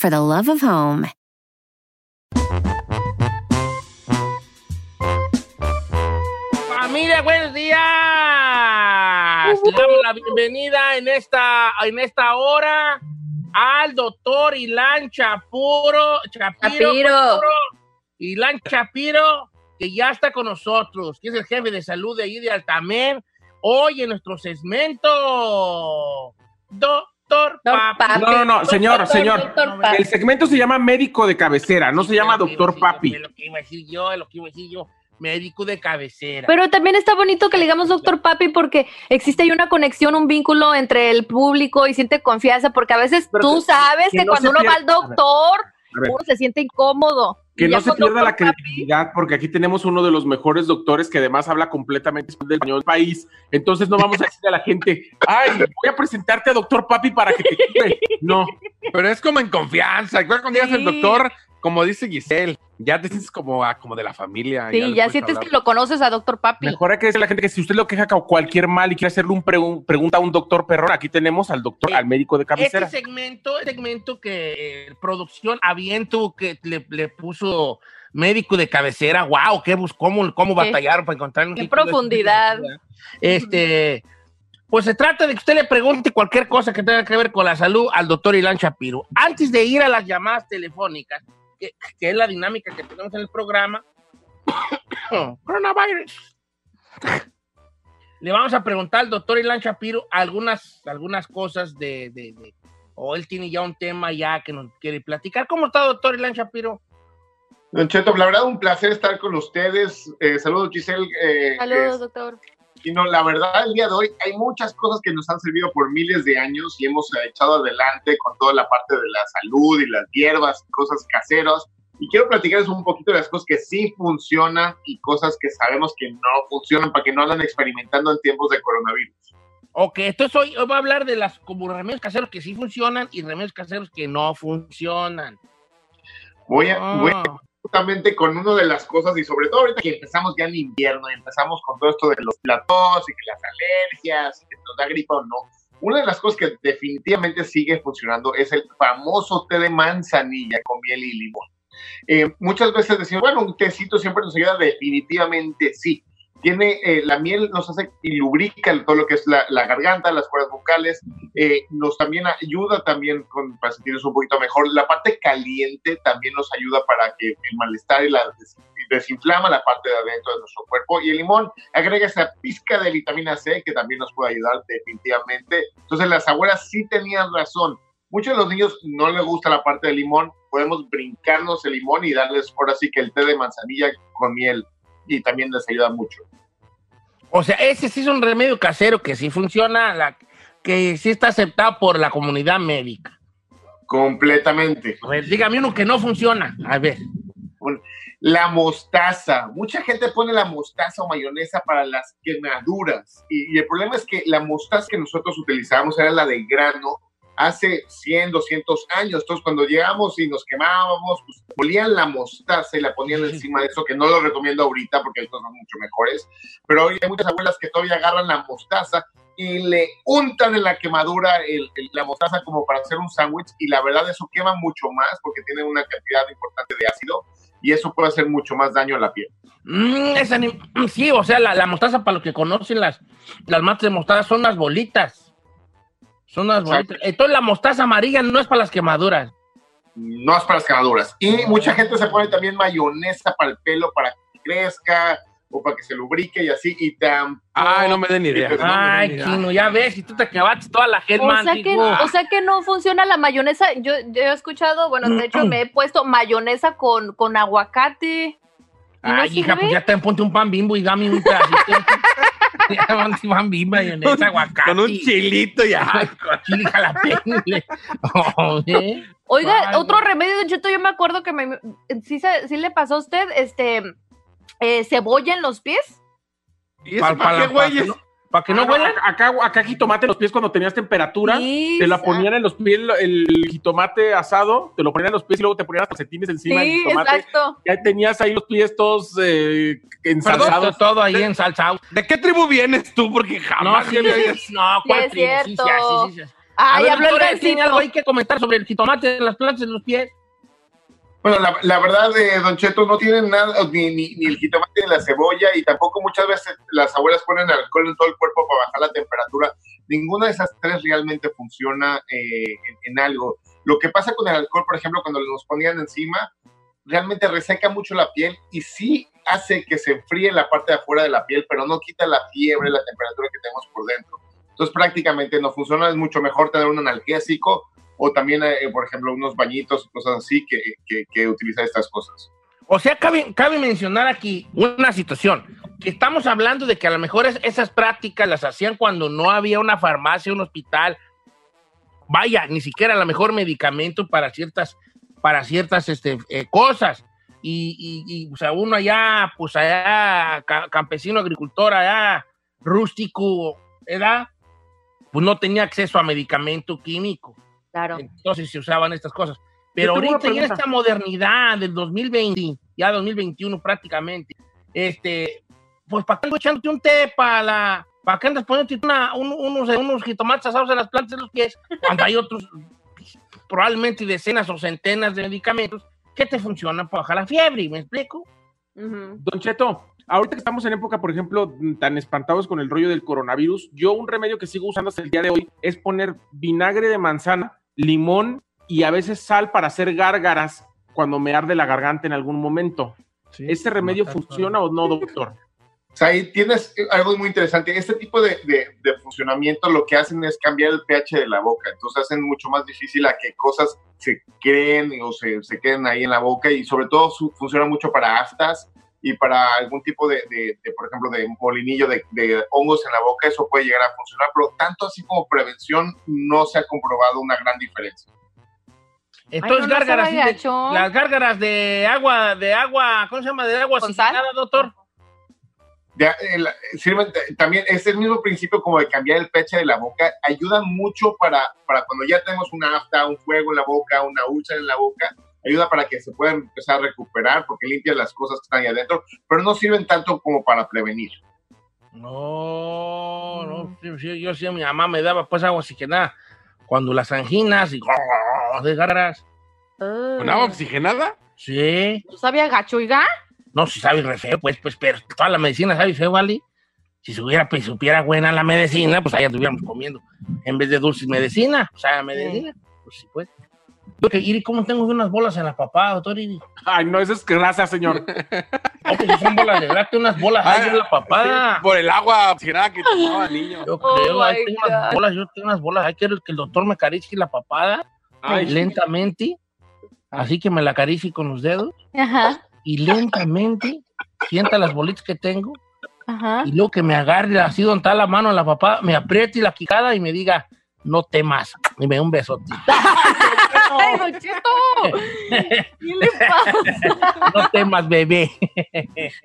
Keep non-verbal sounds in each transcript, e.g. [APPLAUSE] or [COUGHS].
for the love of home. Familia, buenos días. Le damos la bienvenida en esta, en esta hora al doctor Ilan Chapuro, Chapiro, Chapiro. Ilan Chapiro, que ya está con nosotros, que es el jefe de salud de ahí de Altamer. Hoy en nuestro segmento, doctor Doctor Papi. No, no, no, señor, Doctor, señor. doctor. El segmento se llama médico de cabecera, no se llama doctor papi. lo que iba a decir yo, lo que iba a decir yo, médico de cabecera. Pero también está bonito que le digamos doctor papi porque existe ahí una conexión, un vínculo entre el público y siente confianza porque a veces Pero tú que- sabes que que, no cuando uno va al doctor, A ver. uno se siente incómodo. Que no se pierda la papi, credibilidad, porque aquí tenemos uno de los mejores doctores que además habla completamente español del español del país. Entonces no vamos a decirle a la gente, ay, voy a presentarte a doctor papi para que te cure. No, Pero es como en confianza. Igual cuando al Sí. doctor, como dice Giselle, ya te sientes como, ah, como de la familia. Sí, ya sientes hablar. que lo conoces a doctor papi. mejor hay que decirle a la gente que si usted lo queja con cualquier mal y quiere hacerle un pregun- pregunta a un doctor perrón, aquí tenemos al doctor, al médico de cabecera. Este segmento, el segmento que eh, producción aviento que le, le puso médico de cabecera, wow, qué bus, cómo, cómo batallaron para encontrar un de- profundidad. Este, pues se trata de que usted le pregunte cualquier cosa que tenga que ver con la salud al doctor Ilan Shapiro. Antes de ir a las llamadas telefónicas, que, que es la dinámica que tenemos en el programa, [COUGHS] coronavirus. Le vamos a preguntar al doctor Ilan Shapiro algunas, algunas cosas de, de- de- o él tiene ya un tema ya que nos quiere platicar. ¿Cómo está, doctor Ilan Shapiro? Don Cheto, la verdad, un placer estar con ustedes. Eh, saludos, Giselle. eh, Saludos, eh, doctor. Y no, la verdad, el día de hoy hay muchas cosas que nos han servido por miles de años y hemos eh, echado adelante con toda la parte de la salud y las hierbas, cosas caseras. Y quiero platicarles un poquito de las cosas que sí funcionan y cosas que sabemos que no funcionan para que no andan experimentando en tiempos de coronavirus. Ok, entonces hoy, hoy va a hablar de las como remedios caseros que sí funcionan y remedios caseros que no funcionan. Voy a, Ah. voy a justamente con una de las cosas, y sobre todo ahorita que empezamos ya en invierno y empezamos con todo esto de los platos y que las alergias, y que nos da gripa o no. Una de las cosas que definitivamente sigue funcionando es el famoso té de manzanilla con miel y limón. Eh, muchas veces decimos, bueno, un tecito siempre nos ayuda, definitivamente sí. Tiene, eh, la miel nos hace y lubrica todo lo que es la, garganta, las cuerdas vocales, eh, nos también ayuda también con, para sentirnos un poquito mejor. La parte caliente también nos ayuda para que el malestar y la des- desinflama la parte de adentro de nuestro cuerpo. Y el limón agrega esa pizca de vitamina C que también nos puede ayudar definitivamente. Entonces las abuelas sí tenían razón. Muchos de los niños no les gusta la parte del limón. Podemos brincarnos el limón y darles ahora sí que el té de manzanilla con miel. Y también les ayuda mucho. O sea, ese sí es un remedio casero que sí funciona, la, que sí está aceptado por la comunidad médica. Completamente. A ver, dígame uno que no funciona. A ver. La mostaza. Mucha gente pone la mostaza o mayonesa para las quemaduras. Y, y el problema es que la mostaza que nosotros utilizábamos era la de grano hace 100, 200 años. Entonces, cuando llegamos y nos quemábamos, pues molían la mostaza y la ponían encima de eso, que no lo recomiendo ahorita porque estos son mucho mejores. Pero hoy hay muchas abuelas que todavía agarran la mostaza y le untan en la quemadura el- el- la mostaza como para hacer un sándwich. Y la verdad, eso quema mucho más porque tiene una cantidad importante de ácido y eso puede hacer mucho más daño a la piel. Mm, ni- sí, o sea, la, la mostaza, para los que conocen las, las matas de mostaza, son unas bolitas. Son unas bolitas. Entonces, la mostaza amarilla no es para las quemaduras. no es para las quemaduras. Y mucha gente se pone también mayonesa para el pelo para que crezca o para que se lubrique y así, y tampoco... Ay, no me den idea. [LAUGHS] No Ay, idea. Chino, ya ves, si tú te acabaste toda la O Hellman. sea, que, o sea que no funciona la mayonesa. Yo, yo he escuchado, bueno, de hecho me he puesto mayonesa con, con aguacate. ¿Y no Ay, hija, sirve? pues ya te ponte un pan bimbo y dame un pedacito. [LAUGHS] pan bimbo, mayonesa, aguacate. Con un chilito ya. Ay, [LAUGHS] con chile jalapeño. Oye. Oiga, Ay, otro remedio, Don Cheto, yo me acuerdo que me, sí, se- sí le pasó a usted, este, eh, cebolla en los pies. ¿Y eso Pa- para pa- qué, güeyes? no- Para que no Ah, huelan. Acá, acá jitomate en los pies cuando tenías temperatura. Sí, Te la ponían en los pies el, el jitomate asado, te lo ponían en los pies y luego te ponían las calcetines encima del Sí, jitomate. exacto. Ya tenías ahí los pies todos eh, ensalzados. todo ahí en salsa. ¿De qué tribu vienes tú? Porque No, jamás sí, me sí, habías- no, ¿cuál tribu? Sí, sí, sí, sí, Ay, ver, habló el doctora, ¿tiene gancito. algo ahí que comentar sobre el jitomate en las plantas de los pies? Bueno, la, verdad, eh, Don Cheto, no tienen nada, ni, ni, ni el jitomate ni la cebolla, y tampoco muchas veces las abuelas ponen alcohol en todo el cuerpo para bajar la temperatura. Ninguna de esas tres realmente funciona eh, en, en algo. Lo que pasa con el alcohol, por ejemplo, cuando nos ponían encima, realmente reseca mucho la piel y sí hace que se enfríe la parte de afuera de la piel, pero no quita la fiebre, la temperatura que tenemos por dentro. Entonces prácticamente no funciona, es mucho mejor tener un analgésico o también, eh, por ejemplo, unos bañitos, cosas así, que, que, que utilizar estas cosas. O sea, cabe, cabe mencionar aquí una situación, que estamos hablando de que a lo mejor es- esas prácticas las hacían cuando no había una farmacia, un hospital, vaya, ni siquiera a lo mejor medicamento para ciertas, para ciertas este, eh, cosas. Y, y, o sea, uno allá, pues allá, ca- campesino, agricultor, allá, rústico, ¿verdad? Pues no tenía acceso a medicamento químico. Claro. Entonces se usaban estas cosas. Pero ahorita pregunta. esta modernidad del 2020, ya 2021 prácticamente, este, pues ¿para qué andas echándote un té para la... ¿Para qué andas poniéndote una- un- unos, unos jitomates asados en las plantas de los pies? Cuando hay otros, probablemente decenas o centenas de medicamentos que te funcionan para bajar la fiebre, ¿me explico? Ujú. Don Cheto, ahorita que estamos en época, por ejemplo, tan espantados con el rollo del coronavirus, yo un remedio que sigo usando hasta el día de hoy es poner vinagre de manzana, limón y a veces sal para hacer gárgaras cuando me arde la garganta en algún momento. ¿Este remedio funciona o no, doctor? O sea, ahí tienes algo muy interesante. Este tipo de, de- de funcionamiento lo que hacen es cambiar el pH de la boca. Entonces hacen mucho más difícil a que cosas se creen o se, se queden ahí en la boca y sobre todo su- funciona mucho para aftas y para algún tipo de, de- de, por ejemplo, de molinillo de, de hongos en la boca. Eso puede llegar a funcionar, pero tanto así como prevención no se ha comprobado una gran diferencia. Entonces, Ay, no, no gárgaras, las gárgaras de agua, de agua, ¿cómo se llama? De agua ¿Con sal? oxigenada, doctor. de- el- sirven t- también, es el mismo principio como de cambiar el pH de la boca, ayuda mucho para, para cuando ya tenemos una afta, un fuego en la boca, una úlcera en la boca, ayuda para que se puedan empezar a recuperar porque limpia las cosas que están ahí adentro, pero no sirven tanto como para prevenir. No, no, yo sí, mi mamá me daba pues agua oxigenada cuando las anginas y de garras. Ah. ¿Con agua oxigenada? Sí, ¿No sabía gacho, oiga? no, si sabe re feo, pues, pues, pero toda la medicina sabe feo, ¿vale? Si supiera, pues, supiera buena la medicina, pues allá estuviéramos comiendo. En vez de dulces medicina, o sea, medicina, pues sí, pues. Iri, ¿cómo tengo unas bolas en la papada, doctor Iri? Ay, no, eso es grasa, señor. [LAUGHS] No, pues son bolas de grate, unas bolas ahí en la papada. Sí, por el agua oxigenada que tomaba el niño. Yo Oh creo, ahí tengo unas bolas, yo tengo unas bolas, ahí quiero que el doctor me acaricie la papada Ay, lentamente, así que me la acaricie con los dedos Ajá, y lentamente sienta las bolitas que tengo ajá. y luego que me agarre así donde está la mano en la papada, me apriete la quijada y me diga, no temas, y me dé un besote. [LAUGHS] ¡Ay, Don Cheto! ¿Qué le pasa? No temas, bebé.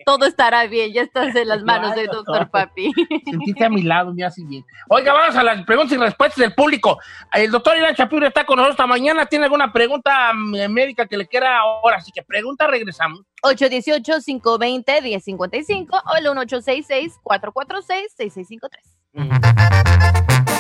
Todo estará bien, ya estás en las manos del doctor Papi. Sentiste a mi lado, me hace bien. Oiga, vamos a las preguntas y respuestas del público. El doctor Irán Shapiro está con nosotros esta mañana. ¿Tiene alguna pregunta mm, médica que le quiera ahora? Así que pregunta, regresamos. 818-520-1055 o el 1866-446-6653. Don Cheto al aire.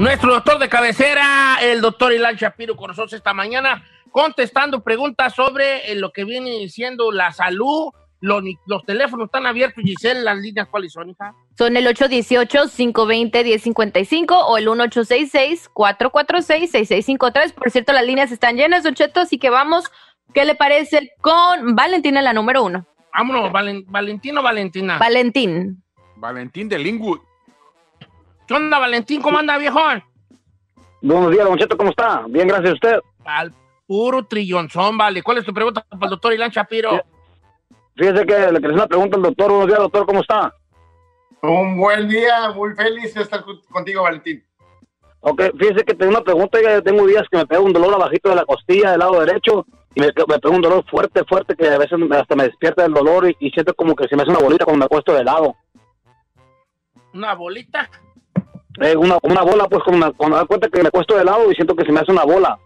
Nuestro doctor de cabecera, el doctor Ilan Shapiro, con esta mañana, contestando preguntas sobre eh, lo que viene siendo la salud. Los, los teléfonos están abiertos, Giselle, las líneas, ¿cuáles son, hija? Son el 818-520-1055 o el 1866-446-6653. Por cierto, las líneas están llenas, Don Cheto, así que vamos. ¿Qué le parece con Valentina, la número uno? Vámonos, Valen- Valentín o Valentina. Valentín. Valentín de Linwood. ¿Qué onda, Valentín? ¿Cómo anda, viejón? Buenos días, Don Cheto, ¿cómo está? Bien, gracias a usted. Al puro trillonzón, vale. ¿Cuál es tu pregunta para el doctor Ilan Shapiro? Fíjese que le quería una pregunta al doctor. Buenos días, doctor, ¿cómo está? Un buen día, muy feliz de estar contigo, Valentín. Ok, fíjese que tengo una pregunta. yo tengo días que me pega un dolor abajito de la costilla del lado derecho y me, me pega un dolor fuerte, fuerte que a veces hasta me despierta el dolor y, y siento como que se me hace una bolita cuando me acuesto de lado. ¿Una bolita? Eh, una, una bola, pues, cuando me, cuando me doy cuenta que me acuesto de lado y siento que se me hace una bola.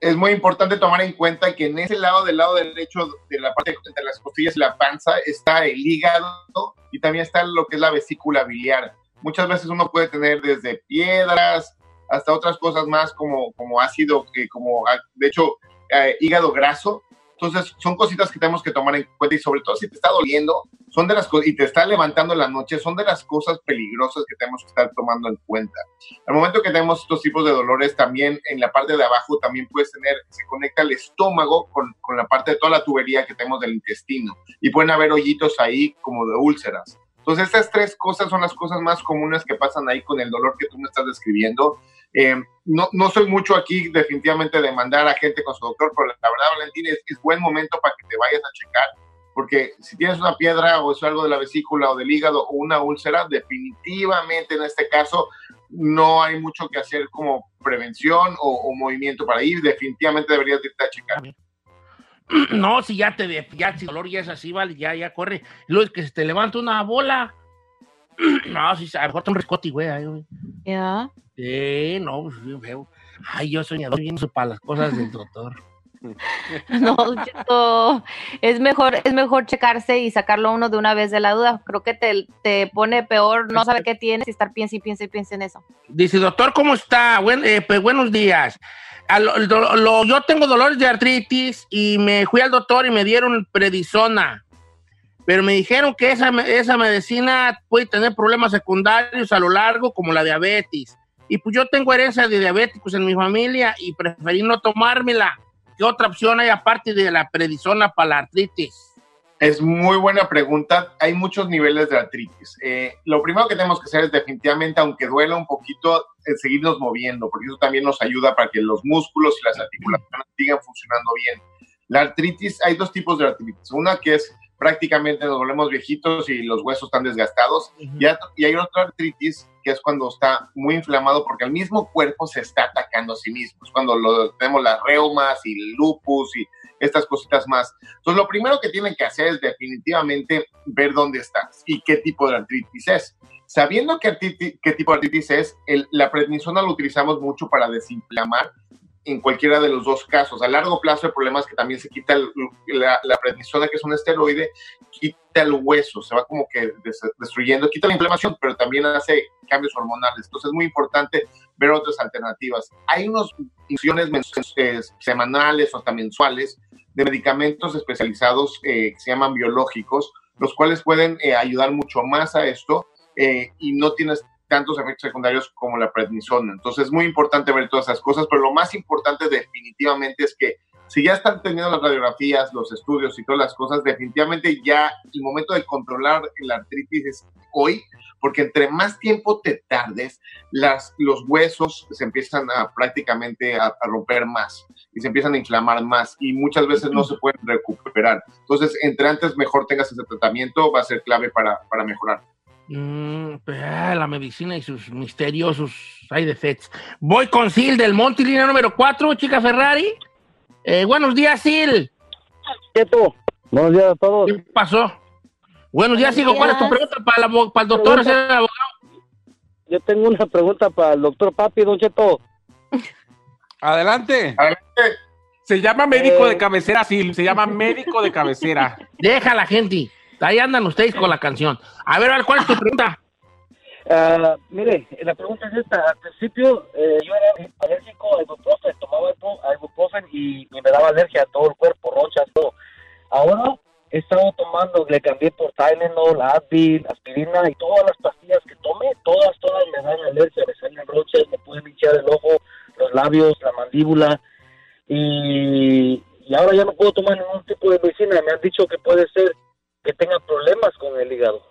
Es, muy importante tomar en cuenta que en ese lado del lado derecho de la parte entre las costillas y la panza está el hígado y también está lo que es la vesícula biliar. Muchas veces uno puede tener desde piedras hasta otras cosas más como, como ácido, que como ah, de hecho eh, hígado graso. Entonces son cositas que tenemos que tomar en cuenta y sobre todo si te está doliendo, son de las cosas y te está levantando la noche, son de las cosas peligrosas que tenemos que estar tomando en cuenta. Al momento que tenemos estos tipos de dolores, también en la parte de abajo también puedes tener, se conecta el estómago con, con la parte de toda la tubería que tenemos del intestino y pueden haber hoyitos ahí como de úlceras. Entonces estas tres cosas son las cosas más comunes que pasan ahí con el dolor que tú me estás describiendo. Eh, no, no soy mucho aquí definitivamente de mandar a gente con su doctor, pero la verdad, Valentín, es, es buen momento para que te vayas a checar porque si tienes una piedra o es algo de la vesícula o del hígado o una úlcera, definitivamente en este caso no hay mucho que hacer como prevención o, o movimiento para ir, definitivamente deberías irte a checar. [CLEARS THROAT] No, si ya te ya si el dolor ya es así, vale, ya, ya corre. Es que se te levanta una bola. [CLEARS THROAT] No, si a lo mejor te un riscote, güey. güey. Sí, no, pues bien feo. Ay, yo soñador bien para las cosas del doctor. [LAUGHS] No, Don Cheto, es mejor, es mejor checarse y sacarlo uno de una vez de la duda. Creo que te, te pone peor no saber qué tienes y estar piensa y piensa y piensa en eso. Dice, doctor, ¿cómo está? Buen- eh, pues, buenos días. A lo- lo- lo- yo tengo dolores de artritis y me fui al doctor y me dieron prednisona. Pero me dijeron que esa, esa medicina puede tener problemas secundarios a lo largo, como la diabetes. Y pues yo tengo herencia de diabéticos en mi familia y preferí no tomármela. ¿Qué otra opción hay aparte de la prednisona para la artritis? Es muy buena pregunta. Hay muchos niveles de artritis. Eh, lo primero que tenemos que hacer es definitivamente, aunque duela un poquito, eh, seguirnos moviendo, porque eso también nos ayuda para que los músculos y las articulaciones sigan funcionando bien. La artritis, hay dos tipos de artritis. Una que es prácticamente nos volvemos viejitos y los huesos están desgastados. Y, hay- y hay otra artritis que es cuando está muy inflamado porque el mismo cuerpo se está atacando a sí mismo. Es cuando lo, tenemos las reumas y lupus y estas cositas más. Entonces, lo primero que tienen que hacer es definitivamente ver dónde estás y qué tipo de artritis es. Sabiendo qué, artriti- qué tipo de artritis es, el- la prednisona lo utilizamos mucho para desinflamar en cualquiera de los dos casos. A largo plazo el problema es que también se quita el- la, la prednisona, que es un esteroide, quita el hueso, se va como que des- destruyendo, quita la inflamación, pero también hace cambios hormonales. Entonces es muy importante ver otras alternativas. Hay unas infusiones eh, semanales o hasta mensuales de medicamentos especializados eh, que se llaman biológicos, los cuales pueden eh, ayudar mucho más a esto eh, y no tienes tantos efectos secundarios como la prednisona. Entonces es muy importante ver todas esas cosas, pero lo más importante definitivamente es que si ya están teniendo las radiografías, los estudios y todas las cosas, definitivamente ya el momento de controlar la artritis es hoy, porque entre más tiempo te tardes, las, los huesos se empiezan a prácticamente a, a romper más y se empiezan a inflamar más y muchas veces no se pueden recuperar. Entonces, entre antes mejor tengas ese tratamiento, va a ser clave para, para mejorar. Mm, pues, ah, la medicina y sus misteriosos side effects. Voy con Sil del Monte, línea número 4, chica Ferrari. Eh, buenos días, Sil. Cheto, buenos días a todos. ¿Qué pasó? Buenos días, hijo. ¿Cuál es tu pregunta para, el abo- para el doctor? Pregunta. ese abogado? Yo tengo una pregunta para el doctor Papi, Don Cheto. Adelante. Se llama médico Eh. de cabecera, sí, se llama médico de cabecera. [LAUGHS] Deja la gente. Ahí andan ustedes con la canción. A ver, ¿cuál es tu pregunta? [LAUGHS] Ah, mire, la pregunta es esta. Al principio eh, yo era alérgico a ibuprofen, tomaba ibu- ibuprofen y, y me daba alergia a todo el cuerpo, ronchas, todo. Ahora he estado tomando, le cambié por Tylenol, Advil, aspirina y todas las pastillas que tome, todas, todas me dan alergia, me salen ronchas, me pueden hinchar el ojo, los labios, la mandíbula y, y ahora ya no puedo tomar ningún tipo de medicina. Me han dicho que puede ser que tenga problemas con el hígado.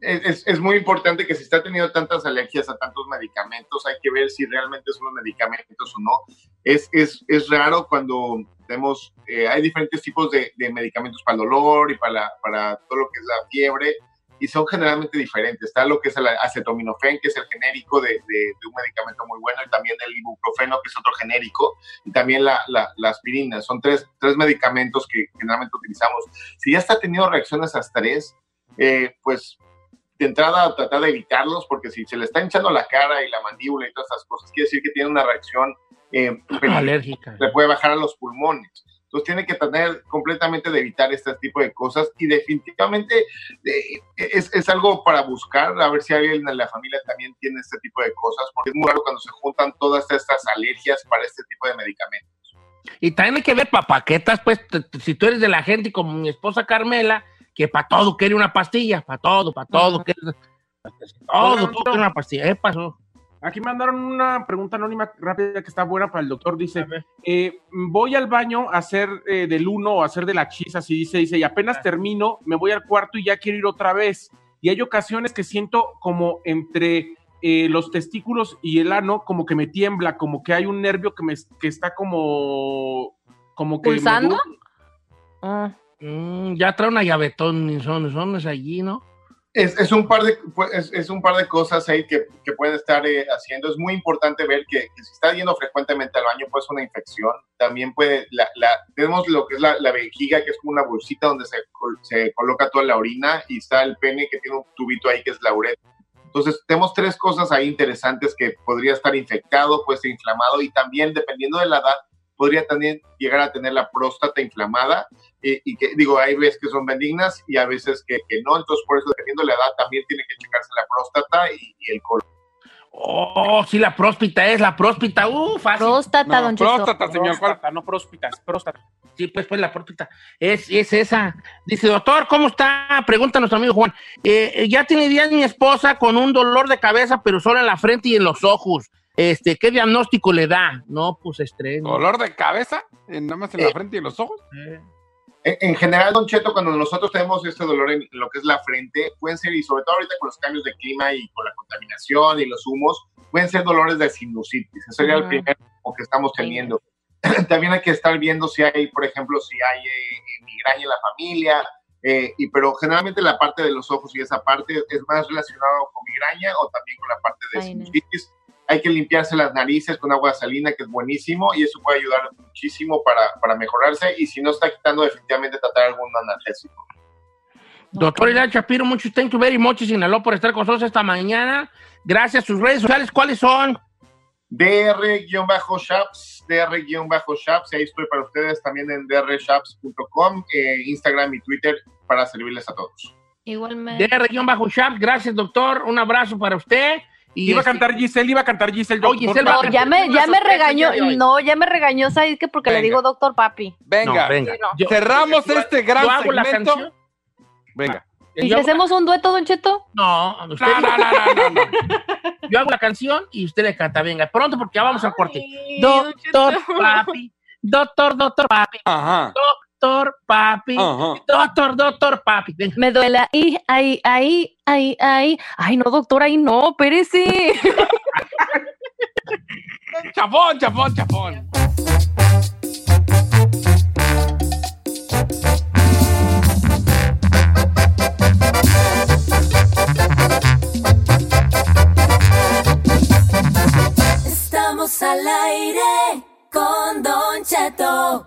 es, es- muy importante que si está teniendo tantas alergias a tantos medicamentos, hay que ver si realmente son los medicamentos o no. Es, es, es raro cuando tenemos, eh, hay diferentes tipos de, de medicamentos para el dolor y para, para todo lo que es la fiebre, y son generalmente diferentes. Está lo que es el acetaminofén, que es el genérico de, de- de un medicamento muy bueno, y también el ibuprofeno, que es otro genérico, y también la, la- la aspirina. Son tres, tres medicamentos que generalmente utilizamos. Si ya está teniendo reacciones a estrés, eh, pues de entrada tratar de evitarlos, porque si se le está hinchando la cara y la mandíbula y todas estas cosas, quiere decir que tiene una reacción eh, Alérgica. le puede bajar a los pulmones. Entonces tiene que tener completamente de evitar este tipo de cosas y definitivamente eh, es, es algo para buscar, a ver si alguien en la familia también tiene este tipo de cosas, porque es muy raro cuando se juntan todas estas alergias para este tipo de medicamentos. Y también hay que ver para paquetas, pues, si tú eres de la gente como mi esposa Carmela, que para todo quiere una pastilla, para todo, para todo, quiere- todo, todo quiere una pastilla. ¿Qué pasó? Aquí mandaron una pregunta anónima rápida que está buena para el doctor. Dice, eh, voy al baño a hacer eh, del uno o a hacer de la chisa, así dice, dice, y apenas termino, me voy al cuarto y ya quiero ir otra vez. Y hay ocasiones que siento como entre eh, los testículos y el ano, como que me tiembla, como que hay un nervio que me que está como... como que me ¿Pulsando? du- Ah. Mm, ya trae una llavetón, son, son allí, ¿no? Es, es un par de pues, es, es un par de cosas ahí que, que pueden estar eh, haciendo. Es muy importante ver que, si está yendo frecuentemente al baño puede ser una infección. También puede, la, tenemos lo que es la, la vejiga, que es como una bolsita donde se, se coloca toda la orina y está el pene que tiene un tubito ahí que es la uretra. Entonces, tenemos tres cosas ahí interesantes que podría estar infectado, puede estar inflamado y también, dependiendo de la edad, podría también llegar a tener la próstata inflamada eh, y que digo, hay veces que son benignas y a veces que, que no, entonces por eso dependiendo de la edad también tiene que checarse la próstata y, y el colon. Oh, sí, la próspita es, la próspita, uh, fácil. Próstata, No, don próstata, señor. Próstata, no próspitas, próstata. Sí, pues, pues la próspita. Es, es esa. Dice, doctor, ¿cómo está? Pregunta nuestro amigo Juan. Eh, eh, ya tiene días mi esposa con un dolor de cabeza, pero solo en la frente y en los ojos. Este, ¿qué diagnóstico le da? No, pues estrés. ¿Dolor de cabeza? Eh, Nada más en la frente y en los ojos. Eh, En, en general, Don Cheto, cuando nosotros tenemos este dolor en lo que es la frente, pueden ser, y sobre todo ahorita con los cambios de clima y con la contaminación y los humos, pueden ser dolores de sinusitis. Ese sería el Ujú. primer como que estamos teniendo. [CLEARS THROAT] También hay que estar viendo si hay, por ejemplo, si hay eh, migraña en la familia, eh, y, pero generalmente la parte de los ojos y esa parte es más relacionado con migraña o también con la parte de Ay, no. Hay que limpiarse las narices con agua salina, que es buenísimo, y eso puede ayudar muchísimo para, para mejorarse. Y si no está quitando, definitivamente tratar algún analgésico. Doctor Ilan Shapiro, muchos thank you very much, Sinaloa, por estar con nosotros esta mañana. Gracias. Sus redes sociales, ¿cuáles son? DR-Shaps, DR-Shaps, y ahí estoy para ustedes también en drshaps.com, eh, Instagram y Twitter para servirles a todos. Igualmente. DR-Shaps. Gracias, doctor. Un abrazo para usted. Y Iba a cantar Giselle, iba a cantar Giselle. Oh, doctor, Giselle No, ya me, ya me regañó, no, ya me regañó, ¿sabes qué? Porque le digo doctor papi. Venga, No, venga. Sí, no. Yo- cerramos yo- este gran yo hago la segmento. canción. Venga. ¿Y si Yo hacemos un dueto, Don Cheto? No, usted- No, no, no, no, no, no. [LAUGHS] yo hago la canción y usted le canta. Venga, pronto porque ya vamos al corte. Doctor papi, doctor, doctor papi, Ajá. Doctor papi, Ajá. doctor, doctor papi. Venga. Me duele ahí, ahí, ahí, ahí, ahí. Ay, no, doctor, ahí no, espérese. [LAUGHS] Chapón, chapón, chapón. Estamos al aire con Don Cheto.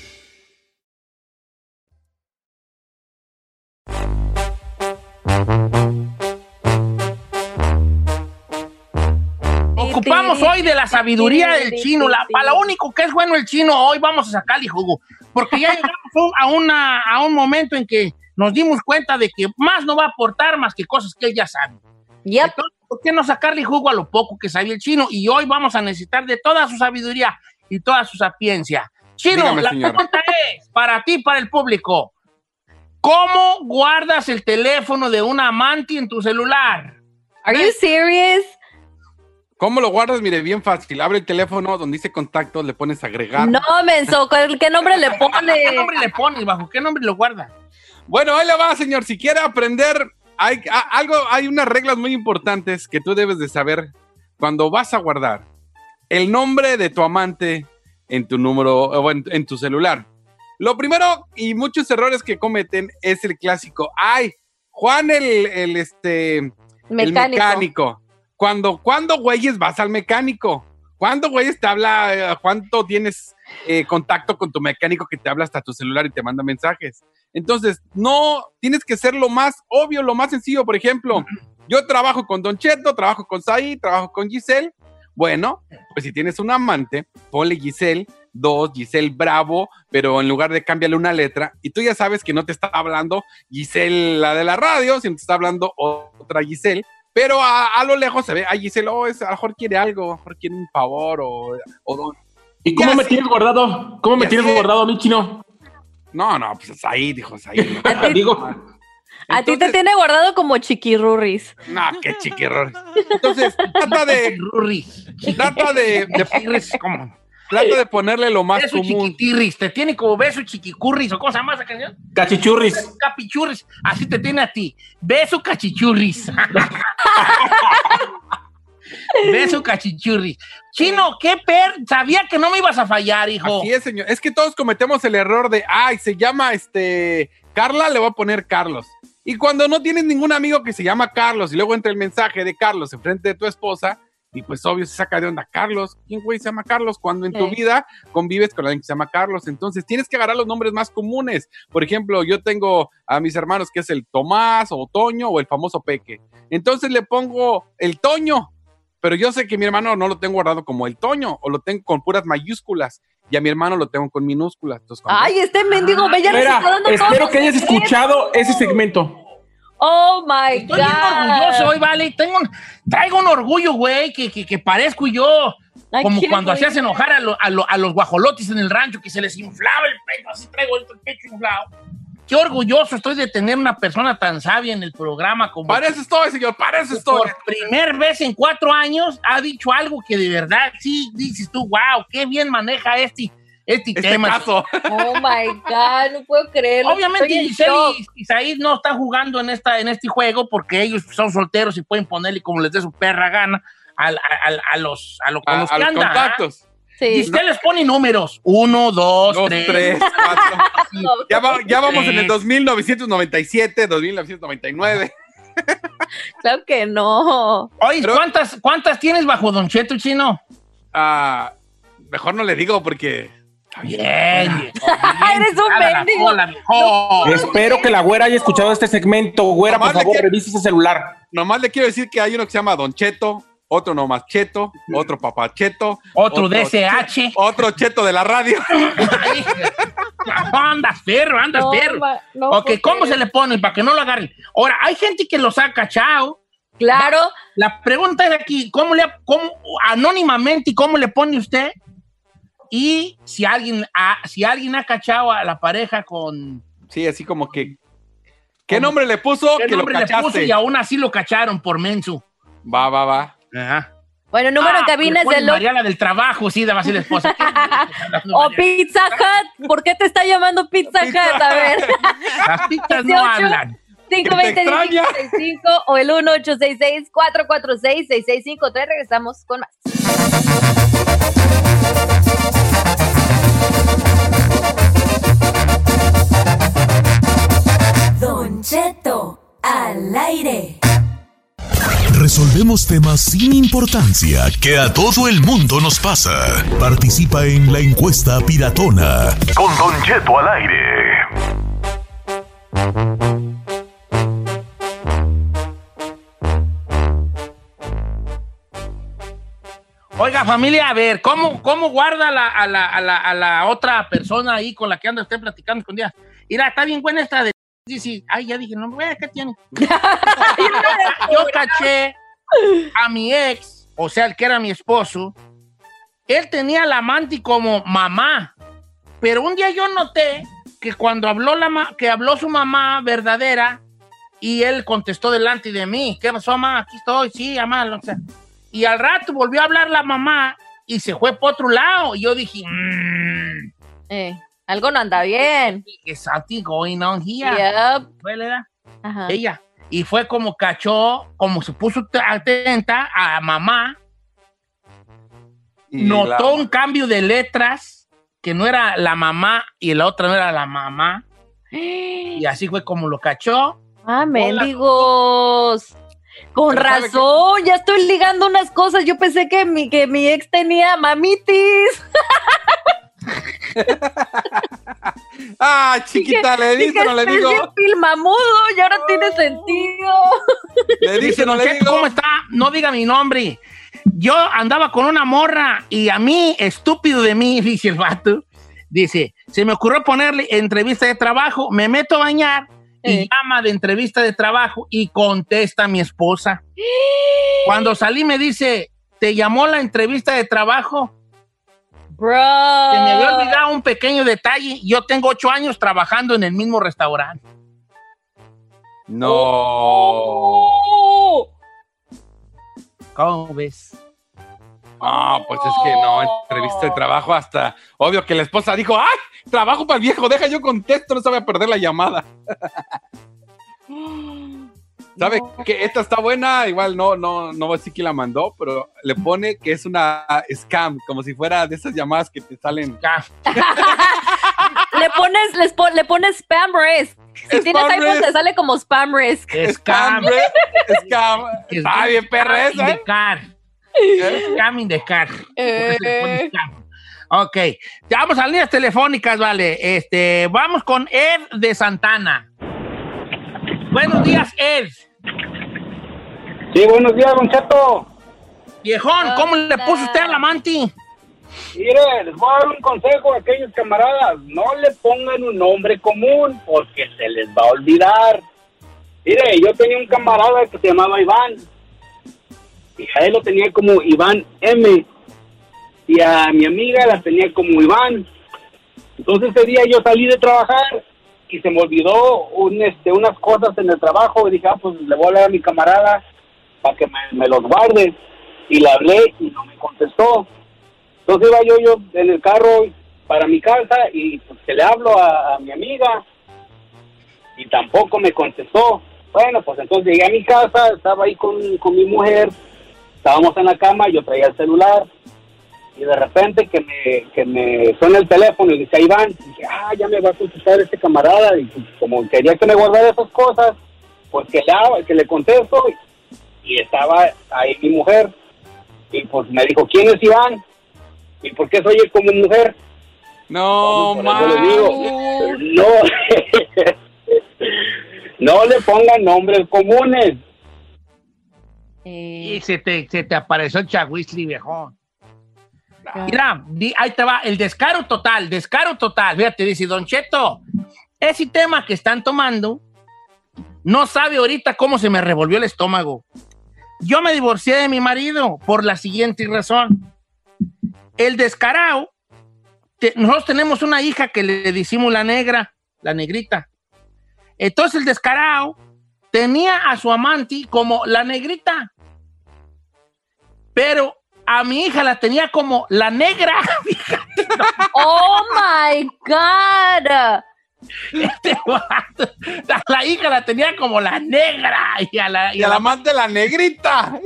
Sabiduría del chino. La, para lo único que es bueno el chino, hoy vamos a sacarle jugo. Porque ya llegamos a, una, a un momento en que nos dimos cuenta de que más no va a aportar más que cosas que él ya sabe. Entonces, ¿por qué no sacarle jugo a lo poco que sabía el chino? Y hoy vamos a necesitar de toda su sabiduría y toda su sapiencia. Chino, Dígame, la señor. pregunta es, para ti, para el público, ¿cómo guardas el teléfono de un amante en tu celular? Are you serious? ¿Cómo lo guardas? Mire, bien fácil. Abre el teléfono donde dice contacto, le pones agregar. No, menso, ¿qué nombre le [LAUGHS] ¿Qué pone? nombre le pones? ¿Bajo qué nombre lo guardas? Bueno, ahí le va, señor. Si quiere aprender, hay a- algo, hay unas reglas muy importantes que tú debes de saber cuando vas a guardar el nombre de tu amante en tu número o en, en tu celular. Lo primero y muchos errores que cometen es el clásico. Ay, Juan el, el, este el Mecánico. Cuando, ¿Cuándo, güeyes, vas al mecánico? ¿Cuándo, güeyes, te habla? eh, ¿Cuánto tienes eh, contacto con tu mecánico que te habla hasta tu celular y te manda mensajes? Entonces, no, tienes que ser lo más obvio, lo más sencillo. Por ejemplo, yo trabajo con Don Cheto, trabajo con Saí, trabajo con Giselle. Bueno, pues si tienes un amante, ponle Giselle, dos, Giselle Bravo, pero en lugar de cambiarle una letra, y tú ya sabes que no te está hablando Giselle, la de la radio, sino te está hablando otra Giselle, pero a, a lo lejos se ve, a Giselle, oh, es, a lo mejor quiere algo, a lo mejor quiere un favor o, o don- ¿Y cómo me tienes guardado? ¿Cómo me tienes guardado a mí, chino? No, no, pues ahí, dijo ahí. [LAUGHS] Digo, A ti te tiene guardado como chiquirurris. No, qué chiquirror. [LAUGHS] Entonces, trata de, Rurris. trata de, de- Chiquirris, ¿cómo? Trata de ponerle lo más Beso común. chiquitirris. Te tiene como beso chiquicurris o cosa más esa canción. cachichurris. Capichurris. Así te tiene a ti. Beso cachichurris. [LAUGHS] beso cachichurris. Chino, qué per. Sabía que no me ibas a fallar, hijo. Así es, señor. Es que todos cometemos el error de, ay, se llama este Carla, le voy a poner Carlos. Y cuando no tienes ningún amigo que se llama Carlos y luego entra el mensaje de Carlos enfrente de tu esposa, y pues obvio se saca de onda Carlos. ¿Quién güey se llama Carlos? Cuando en tu vida convives con alguien que se llama Carlos. Entonces tienes que agarrar los nombres más comunes. Por ejemplo, yo tengo a mis hermanos que es el Tomás o Toño o el famoso Peque. Entonces le pongo el Toño. Pero yo sé que mi hermano no lo tengo guardado como el Toño o lo tengo con puras mayúsculas y a mi hermano lo tengo con minúsculas. Entonces, Ay, este mendigo, ya está dando todos espero que hayas escuchado ese segmento. Oh my Estoy bien orgulloso hoy, vale. Tengo un- traigo un orgullo, güey, que, que, que parezco yo. I Como cuando hacías enojar a, lo- a lo- a los guajolotes en el rancho, que se les inflaba el pecho, así traigo el pecho inflado. qué orgulloso estoy de tener una persona tan sabia en el programa como Para eso estoy, señor, para eso estoy. por primera vez en cuatro años ha dicho algo que de verdad sí dices tú, wow, qué bien maneja este, este, Este tema. caso. Oh my God, no puedo creerlo. Obviamente Isaí no están jugando en, esta, en este juego porque ellos son solteros y pueden ponerle como les dé su perra gana al- a, a- a los, a, lo- los a que los andan. ¿ah? contactos. Sí. Y usted les pone números. Uno, dos, Dos, tres. tres, cuatro. [LAUGHS] Ya, va- ya vamos en el Tres. 2997, 2999. Claro que no. Oye, Pero- ¿cuántas, ¿cuántas tienes bajo Don Cheto, chino? Ah, mejor no le digo porque. Bien. [LAUGHS] Eres un mendigo. Espero que la güera haya escuchado este segmento. Güera, por Nomás le favor, quiero- revise ese celular. Nomás le quiero decir que hay uno que se llama Don Cheto, otro nomás Cheto, otro Papá Cheto, Otro DSH. otro Cheto de la radio. [LAUGHS] Andas perro, andas No, perro. no ok, ¿cómo se le pone para que no lo agarren? Ahora, hay gente que los ha cachado. Claro. La pregunta es aquí, ¿cómo le, cómo, anónimamente, cómo le pone usted? Y si alguien, ha, si alguien ha cachado a la pareja con... Sí, así como que. ¿Qué nombre le puso? ¿Qué que nombre lo le puso? Y aún así lo cacharon por mensu. Va, va, va. Ajá. Bueno, número en Ah, cabina le es del ocho- Mariana del trabajo, sí, de Basil esposa. [LAUGHS] O Pizza Hut. ¿Por qué te está llamando Pizza Hut? A ver. [LAUGHS] Las pizzas no 18. hablan. 520 extraña. 5 o el 1866-446-6653. Regresamos con más. Don Cheto, al aire. Resolvemos temas sin importancia que a todo el mundo nos pasa. Participa en la encuesta piratona. Con Don Cheto al aire. Oiga, familia, a ver, ¿cómo, cómo guarda la- a, la, a, la, a la otra persona ahí con la que anda usted platicando escondida? Mira, está bien buena esta de... Dice, ay, ya dije, no, güey, ¿qué tiene? [LAUGHS] Yo caché a mi ex, o sea, el que era mi esposo, él tenía la amante como mamá, pero un día yo noté que cuando habló, la ma- que habló su mamá verdadera, y él contestó delante de mí, ¿qué pasó, mamá? Aquí estoy, sí, mamá, o sea, y al rato volvió a hablar la mamá y se fue por otro lado. Y yo dije, mmm, Eh, algo no anda bien. something going on here. Yep. Fue, ¿verdad? Ajá. Ella. Y fue como cachó, como se puso atenta a mamá, Y notó la- un cambio de letras, que no era la mamá y la otra no era la mamá. Y así fue como lo cachó. Ah, mendigos. Con Pero ¿sabe razón, ya estoy ligando unas cosas. Yo pensé que mi, que mi ex tenía mamitis. [LAUGHS] [LAUGHS] Ah, chiquita, le Dije, dice, no le "Es digo. filmamudo y ahora tiene sentido. Le Dice, dice, no "Don le digo. ¿cómo está? No diga mi nombre. Yo andaba con una morra y a mí, estúpido de mí, [LAUGHS] dice el vato, dice, se me ocurrió ponerle entrevista de trabajo, me meto a bañar y Eh. llama de entrevista de trabajo y contesta mi esposa. [GASPS] Cuando salí me dice, ¿te llamó la entrevista de trabajo? Bro. Se me había olvidado un pequeño detalle. Yo tengo ocho años trabajando en el mismo restaurante. No. Oh. ¿Cómo ves? Ah, pues es que no, entrevista de trabajo hasta. Obvio que la esposa dijo, ¡ay! Trabajo para el viejo, deja yo contesto, no se voy a perder la llamada. [LAUGHS] ¿Sabe que esta está buena? Igual no, no, no voy a decir quién la mandó, pero le pone que es una scam, como si fuera de esas llamadas que te salen. [LAUGHS] Le pones, les le pones spam risk. Si Spam tienes iPhone, risk. te sale como spam risk. Scam. Scam. Está bien, perra Scam in esa, the ¿eh? car. Scam in the car. Eh. Ok, ya vamos a líneas telefónicas, vale. Este, vamos con Ed de Santana. Buenos días, Ed. Sí, buenos días, Don Cheto. Viejón, ¿cómo le puso usted al amante? Mire, les voy a dar un consejo a aquellos camaradas. No le pongan un nombre común porque se les va a olvidar. Mire, yo tenía un camarada que se llamaba Iván. Y a él lo tenía como Iván M. Y a mi amiga la tenía como Iván. Entonces ese día yo salí de trabajar y se me olvidó un, este, unas cosas en el trabajo y dije, ah, pues le voy a hablar a mi camarada para que me, los guarde. Y le hablé y no me contestó. Entonces iba yo, yo en el carro para mi casa y pues que le hablo a, a mi amiga y tampoco me contestó. Bueno, pues entonces llegué a mi casa, estaba ahí con, con mi mujer, estábamos en la cama, yo traía el celular y de repente que me, que me suena el teléfono y dice Iván, dije, ah, ya me va a contestar este camarada y pues, como quería que me guardara esas cosas, pues que le, que le contesto y, y estaba ahí mi mujer y pues me dijo, ¿quién es Iván? ¿Y por qué soy como mujer? No, le digo, no, [LAUGHS] no le pongan nombres comunes. Y se te, se te apareció el Chahuizli, viejón. Mira, ahí te va, el descaro total, descaro total. Fíjate, dice Don Cheto, ese tema que están tomando, no sabe ahorita cómo se me revolvió el estómago. Yo me divorcié de mi marido por la siguiente razón. El descarado, te- nosotros tenemos una hija que le decimos la negra, la negrita. Entonces el descarado tenía a su amante como la negrita. Pero a mi hija la tenía como la negra. [LAUGHS] Oh my God. Este vato, la, la hija la tenía como la negra. Y a la, Y al amante la negrita. [LAUGHS]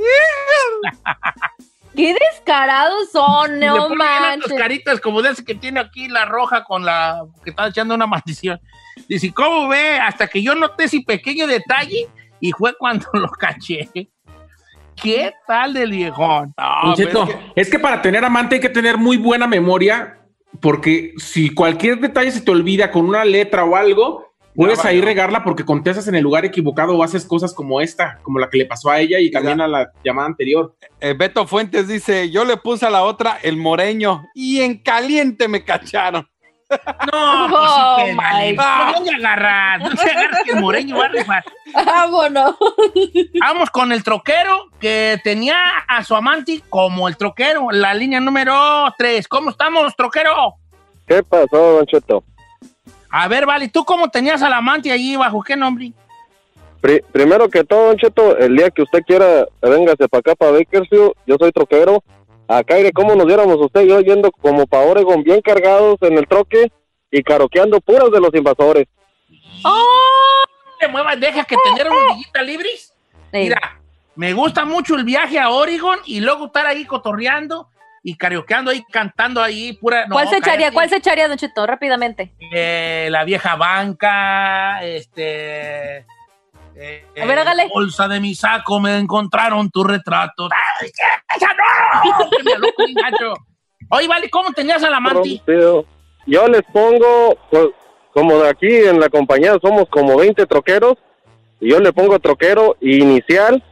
Qué descarados son, no manches. caritas como de ese que tiene aquí la roja con la que está echando una maldición. Dice, ¿cómo ve? Hasta que yo noté ese pequeño detalle y fue cuando [LAUGHS] lo caché. ¿Qué tal del viejón? Cheto, es, que... para tener amante hay que tener muy buena memoria, porque si cualquier detalle se te olvida con una letra o algo, puedes ahí regarla porque contestas en el lugar equivocado o haces cosas como esta, como la que le pasó a ella y también a la llamada anterior. Eh, Beto Fuentes dice, yo le puse a la otra el moreño y en caliente me cacharon. [LAUGHS] No, pues Oh, vale. God. No te agarras, no te agarras que el moreño va a rifar. Vámonos. [LAUGHS] Vamos con el troquero que tenía a su amante como el troquero, la línea número 3. ¿Cómo estamos, troquero? ¿Qué pasó, Don Cheto? A ver, vale, ¿tú cómo tenías al amante allí bajo qué nombre? Pri- primero que todo, Don Cheto, el día que usted quiera, véngase para acá, para Bakersfield. Yo soy troquero. Acá, de cómo nos diéramos usted y yo yendo como para Oregon, bien cargados en el troque y caroqueando puras de los invasores. te muevas, deja que tener dillitas [LAUGHS] libres. Mira, me gusta mucho el viaje a Oregon y luego estar ahí cotorreando y karaokeando ahí, cantando ahí, pura. no, ¿Cuál se echaría? ¿Cuál se echaría, Don Cheto? Rápidamente. Eh, la vieja banca, este. eh, A ver, hágale. Bolsa de mi saco, me encontraron tu retrato. ¡Ay, qué- Oye, vale, ¿cómo tenías al amante? Rompido. Yo les pongo, pues, como de aquí en la compañía somos como 20 troqueros, y yo le pongo troquero inicial,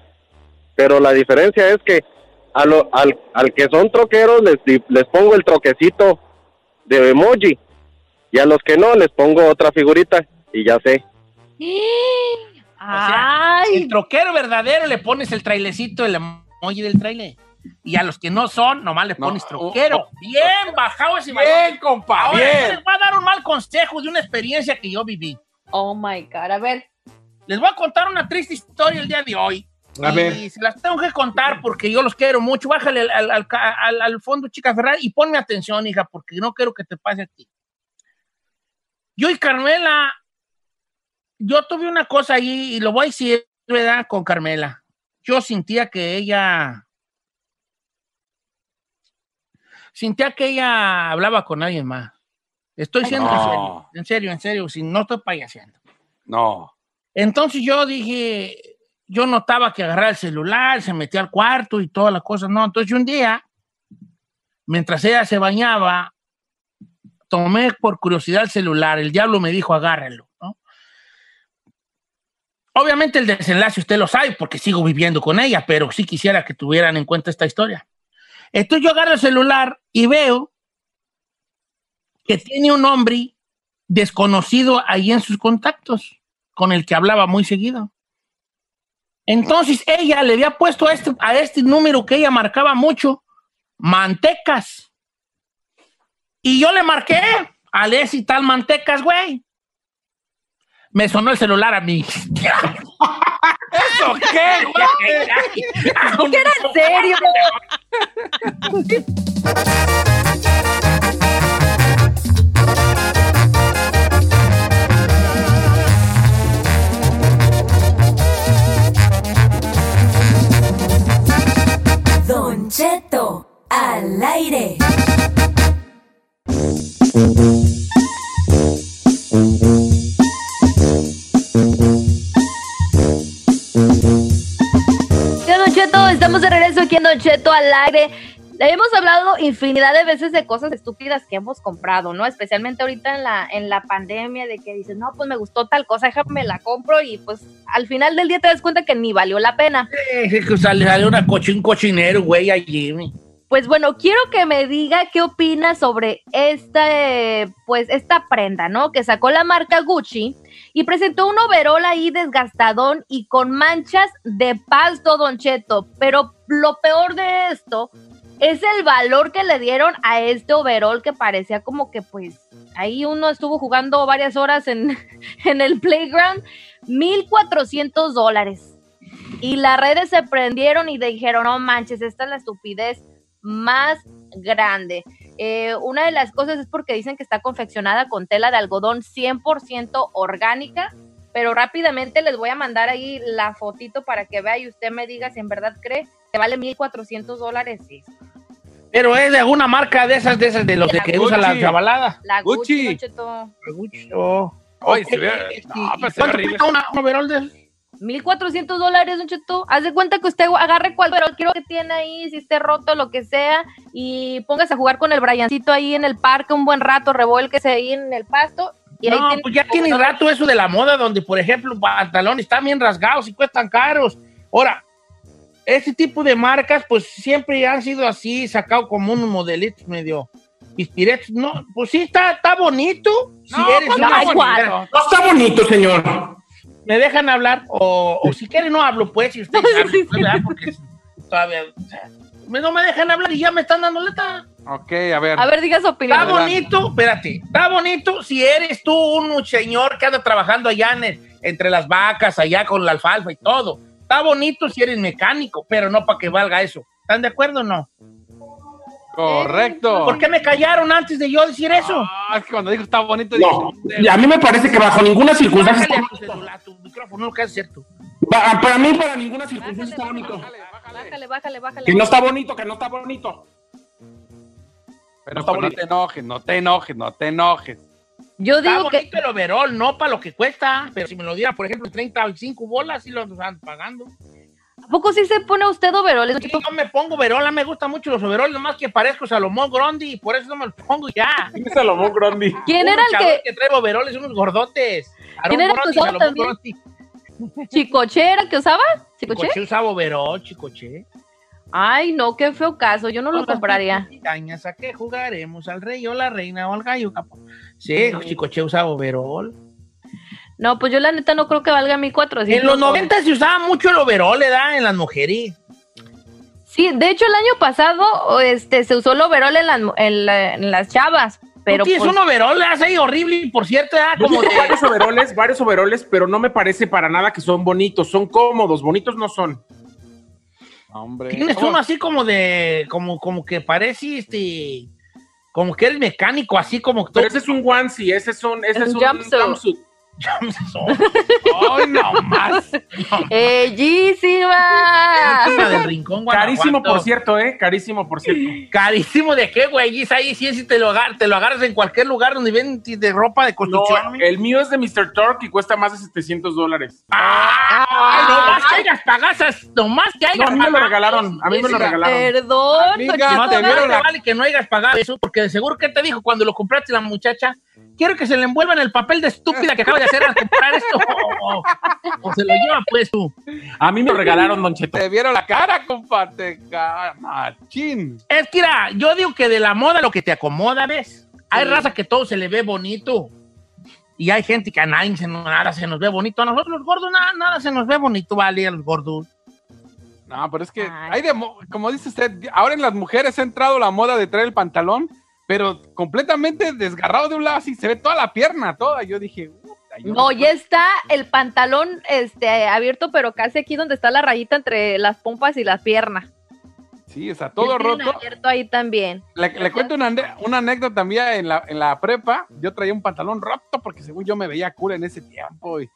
pero la diferencia es que a lo- al, al que son troqueros les, di- les pongo el troquecito de emoji, y a los que no les pongo otra figurita, y ya sé. [GASPS] O sea, el troquero verdadero le pones el trailecito, el emoji del trailer. Y a los que no son, nomás le pones troquero. bien bajado ese Bien, compa, Ahora, bien. les voy a dar un mal consejo de una experiencia que yo viví. Oh my God, a ver. Les voy a contar una triste historia el día de hoy. A y ver. se las tengo que contar porque yo los quiero mucho. Bájale al, al- al- al fondo, chica Ferrari, y ponme atención, hija, porque no quiero que te pase a ti. Yo y Carmela, yo tuve una cosa ahí, y lo voy a decir, ¿verdad? Con Carmela. Yo sentía que ella. Sentía que ella hablaba con alguien más. Estoy siendo No. en serio, en serio, en serio, si no estoy payaseando. No. Entonces yo dije, yo notaba que agarraba el celular, se metía al cuarto y todas las cosas, ¿no? Entonces un día, mientras ella se bañaba, tomé por curiosidad el celular, el diablo me dijo, agárralo, ¿no? Obviamente el desenlace usted lo sabe porque sigo viviendo con ella, pero sí quisiera que tuvieran en cuenta esta historia. Entonces yo agarro el celular y veo que tiene un hombre desconocido ahí en sus contactos, con el que hablaba muy seguido. Entonces ella le había puesto a este, a este número que ella marcaba mucho, mantecas. Y yo le marqué a y tal mantecas, güey. Me sonó el celular a mí. ¿Eso qué, güey? ¿Qué era en serio? Don Cheto al aire. Estamos de regreso aquí en Don Cheto al aire. Hemos hablado infinidad de veces de cosas estúpidas que hemos comprado, ¿no? Especialmente ahorita en la, en la pandemia, de que dices, no, pues me gustó tal cosa, déjame la compro y pues al final del día te das cuenta que ni valió la pena. Es que sale, sale una coche, un cochinero, güey, allí. Pues bueno, quiero que me diga qué opina sobre esta, pues esta prenda, ¿no? Que sacó la marca Gucci y presentó un overol ahí desgastadón y con manchas de pasto, Don Cheto. Pero lo peor de esto es el valor que le dieron a este overol que parecía como que pues ahí uno estuvo jugando varias horas en, [LAUGHS] en el playground. 1.400 dólares. Y las redes se prendieron y dijeron, no manches, esta es la estupidez más grande. Eh, una de las cosas es porque dicen que está confeccionada con tela de algodón 100% orgánica, pero rápidamente les voy a mandar ahí la fotito para que vea y usted me diga si en verdad cree que vale 1.400 dólares. Sí. Pero es de alguna marca de esas, de esas, de los de que usa la Gucci. chavalada. La Gucci, Gucci. Cheto. Gucci, oh. Ay, Ok, se ve- no, pues se ve ¿Cuánto horrible. cuesta una, un overol de? 1400 dólares, Don Cheto. Haz de cuenta que usted agarre cual pero quiero que tiene ahí, si esté roto, lo que sea, y póngase a jugar con el Briancito ahí en el parque un buen rato, revuélquese ahí en el pasto. Y ahí no, tiene- pues ya tiene rato eso de la moda, donde, por ejemplo, pantalones están bien rasgados y cuestan caros. Ahora, este tipo de marcas, pues siempre han sido así, sacado como unos modelitos medio pispiretos. No, pues sí, está, está bonito. Si No, eres pues una no, igual. No está bonito, señor. ¿Me dejan hablar? O, o si quieren no hablo, pues, si ustedes [LAUGHS] saben, ¿verdad? Porque todavía... o sea, no me dejan hablar y ya me están dando letra. Ok, a ver. A ver, diga su opinión. Está bonito, espérate, está bonito si eres tú un señor que anda trabajando allá en el- entre las vacas, allá con la alfalfa y todo. Está bonito si eres mecánico, pero no para que valga eso. ¿Están de acuerdo o no? Correcto. ¿Por qué me callaron antes de yo decir eso? Ah, es que cuando dijo está bonito, No, dije, y a mí me parece que bajo ninguna circunstancia... Bájale a tu celular, tu micrófono, no que es cierto. para mí, para ninguna circunstancia está bonito. Bájale, bájale, bájale. Que no está bonito, que no está bonito. Pero está pues, no bonito. te enojes, no te enojes, no te enojes. Yo Está digo que bonito el overol, no para lo que cuesta, pero si me lo diera, por ejemplo, 35 bolas, sí lo están pagando. ¿A poco sí se pone usted overoles? Sí, yo me pongo overol, me gustan mucho los overoles, nomás que parezco Salomón Grondi y por eso no me los pongo ya. Salomón Grondi? [LAUGHS] ¿Quién era el luchador que- trae overoles, unos gordotes? ¿Quién era el que usaba Salomón también? Grondi. [LAUGHS] ¿Chicoche era el que usaba? ¿Chicoche? Chicoche usaba overol, chicoche. Ay, no, qué feo caso. Yo no lo compraría. ¿a qué jugaremos? ¿Al rey o la reina o al gallo? capo? Sí, chicoche usaba overol. No, pues yo la neta no creo que valga 1400. En los 90 se usaba mucho el overol, ¿verdad? En las mujeres. Sí, de hecho el año pasado este se usó el overol en las, en la- en las chavas, pero Tú tienes pues, un overol, ahí horrible, por cierto, Como de... varios overoles, varios overoles, pero no me parece para nada que son bonitos. Son cómodos, bonitos no son. Hombre. Tienes uno así como de, como, como que parece este, como que eres mecánico, así como Pero ese es un onesie, ese es un, ese Un es un jumpsuit. jumpsuit. ¡Ay, no más! Rincón, Carísimo, por cierto, ¿eh? Carísimo, por cierto. ¿Carísimo de qué, güey? Y ahí sí, sí te lo, agar- te lo agarras en cualquier lugar donde ven de ropa de No, construcción. el mío es de Mr. Torque y cuesta más de 700 dólares. ¡Ay, no más que hayas pagasas! ¡No más que hayas No, a mí me lo regalaron, a mí me lo regalaron. Perdón, Amiga, No te te vieron la- vale que no hayas pagado eso, porque de seguro que te dijo cuando lo compraste la muchacha, quiero que se le envuelva en el papel de estúpida que acaba de hacer al comprar esto, o, o- o se lo lleva pues tú. A mí me lo regalaron, Don Cheto. Te vieron la cara, compadre. Machín. Es que, mira, yo digo que de la moda lo que te acomoda, ¿ves? Hay raza que todo se le ve bonito. Y hay gente que a nadie se nos, nada se nos ve bonito. A nosotros los gordos nada, nada se nos ve bonito, vale, a los gordos. No, pero es que Ay. hay de, mo- como dice usted, ahora en las mujeres ha entrado la moda de traer el pantalón, pero completamente desgarrado de un lado, así se ve toda la pierna, toda. Yo dije, No, ya está el pantalón este abierto, pero casi aquí donde está la rayita entre las pompas y las piernas. Sí, sea, todo roto. abierto ahí también. Le, le cuento una, anécdota también en la, en la prepa. Yo traía un pantalón roto porque según yo me veía cool en ese tiempo. Y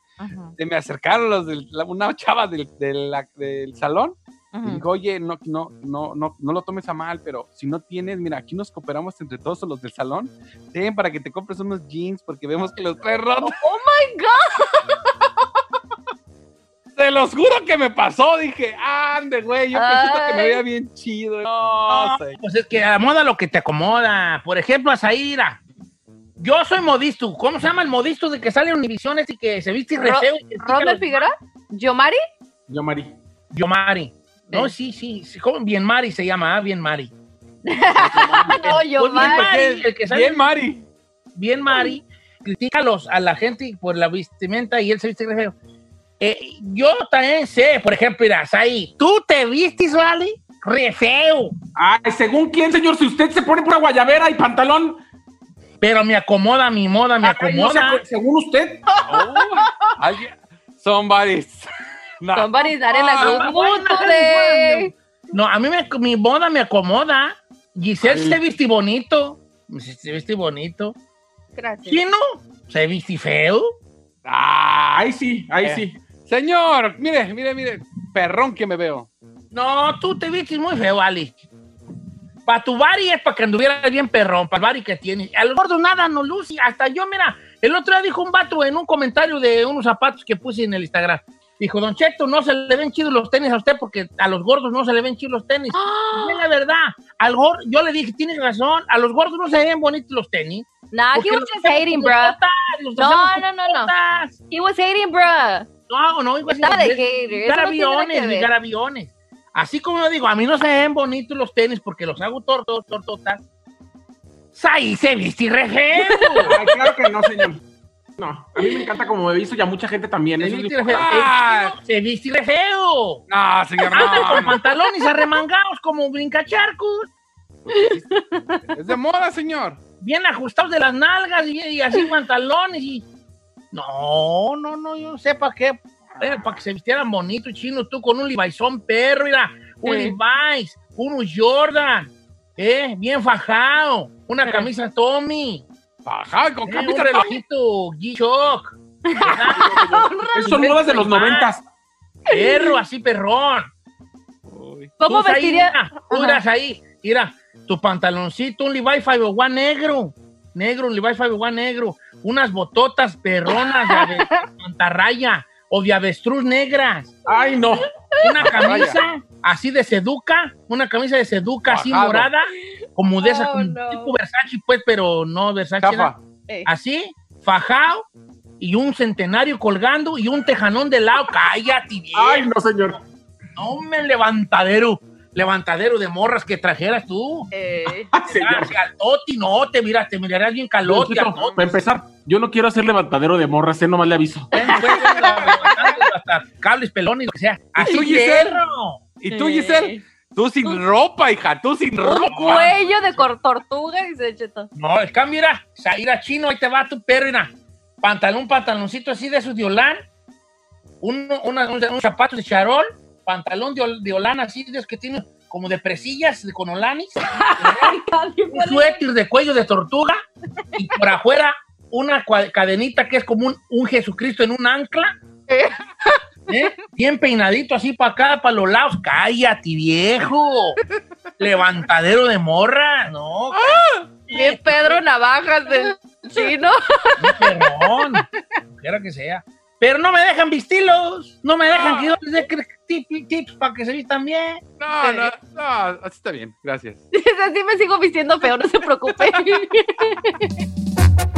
se me acercaron los del- la- una chava del, del salón y dijo, oye, no, no, no, no, no lo tomes a mal, pero si no tienes, mira, aquí nos cooperamos entre todos los del salón. Ten para que te compres unos jeans porque vemos que los traes rotos. [LAUGHS] ¡Oh, my God! Se los juro que me pasó. Dije, ande, güey, yo pensé que me veía bien chido. No, No, pues es que a la moda lo que te acomoda. Por ejemplo, a Zaira. Yo soy modisto. ¿Cómo se llama el modisto de que sale en Univisiones y que se viste y re Ro- feo y que ¿Romer los- Figueroa? ¿Yomari? Yo, Mari. Mari. No, sí, sí. sí, ¿cómo? Bien Mari se llama, ah, Bien Mari. [LAUGHS] No, Pues bien Yomari. el que sale- Bien Mari. Bien Mari. Critica a, los, a la gente por la vestimenta y él se viste re feo. Eh, yo también sé, por ejemplo, mira, ahí, tú te vistes, ¿vale? Re feo. Ay, según quién, señor, si usted se pone pura guayabera y pantalón. Pero me acomoda mi moda, me Ay, no acomoda. sé, según usted. [LAUGHS] Oh, Somebody's. No. Somebody's not in a Ah, mood bueno, today. No, a mí me- mi moda me acomoda. Giselle se viste bonito. Se, viste bonito. Gracias. ¿Quién no? Se viste feo. Ah, Ahí sí, ahí Eh. sí. Señor, mire, mire, mire. Perrón que me veo. No, tú te vistes muy feo, Ali. Para tu bari es para que anduvieras bien perrón, para el bari que tienes. Al gordo nada no luce. Hasta yo, mira, el otro día dijo un vato en un comentario de unos zapatos que puse en el Instagram. Dijo, Don Cheto, no se le ven chidos los tenis a usted porque a los gordos no se le ven chidos los tenis. Y es la verdad. Al gordo, yo le dije, tienes razón, a los gordos no se ven bonitos los tenis. Nah, he was just hating, bro. botas, No, no, no, no. He was hating, bro. No, no, igual Estaba de hater, eso Ligar no aviones. Así como yo digo, a mí no se ven bonitos los tenis porque los hago tortos, tortotas. Ahí se viste re feo. Ay, claro que no, señor. No, a mí me encanta como me he visto y a mucha gente también. Se viste feo. chino Se viste re feo. No, señor, Andan no. con pantalones arremangados como brincacharcos. Es de moda, señor. Bien ajustados de las nalgas y, y así pantalones y... No, no, no, yo no sé para qué. Para que se vistieran bonitos, chino, tú con un Levi'son perro, mira, un Sí. Levi's, unos Jordan, eh, bien fajado, una camisa Tommy, Ajá, con eh, un camisa Tommy. relojito G-Shock, [LAUGHS] son modas de los noventas. perro, así perrón. ¿Cómo vestiría? irás ahí, mira, tu pantaloncito, un Levi 501 negro, negro, un Levi 501 negro, unas bototas perronas de mantarraya [LAUGHS] o de avestruz negras, Ay, no. una camisa así de seduca, una camisa de seduca así morada, como de esa, Oh, como no. tipo Versace, pues, pero no Versace, era Eh. así, fajado, y un centenario colgando y un tejanón de lado, cállate, viejo. Ay, no, señor. No, me levantadero. Levantadero de morras que trajeras tú. Eh. [LAUGHS] Ah, Caloti, no, te miras, te mirarías bien calote. Para empezar, yo no quiero hacer levantadero de morras, eh, nomás le aviso. Ven, pues, hasta cables pelones, lo que sea. Así, tú, Giselle? perro. ¿Y tú, Giselle? Tú sin ropa, hija, tú sin un ropa. cuello de tortuga, dice Cheto. No, el cambio era Zaira chino, ahí te va tu perro, mira. Pantalón, pantaloncito así de esos de Olán. Uno, una- un- unos zapatos de charol. Pantalón de, ol- de Olán así, de esos que tienen como de presillas, de con olanis. un suéter de cuello de tortuga y por afuera una cadenita que es como un, un Jesucristo en un ancla. ¿Eh? Bien peinadito así para acá, para los lados. Cállate, viejo. Levantadero de morra. No, Bien Pedro Navajas del chino. perrón. Quiera que sea. Pero no me dejan vestirlos. No me dejan que yo les dé cr- tip- tips para que se vistan bien. No, no, no, así está bien, gracias. [LAUGHS] Así me sigo vistiendo feo, no se preocupe. [LAUGHS]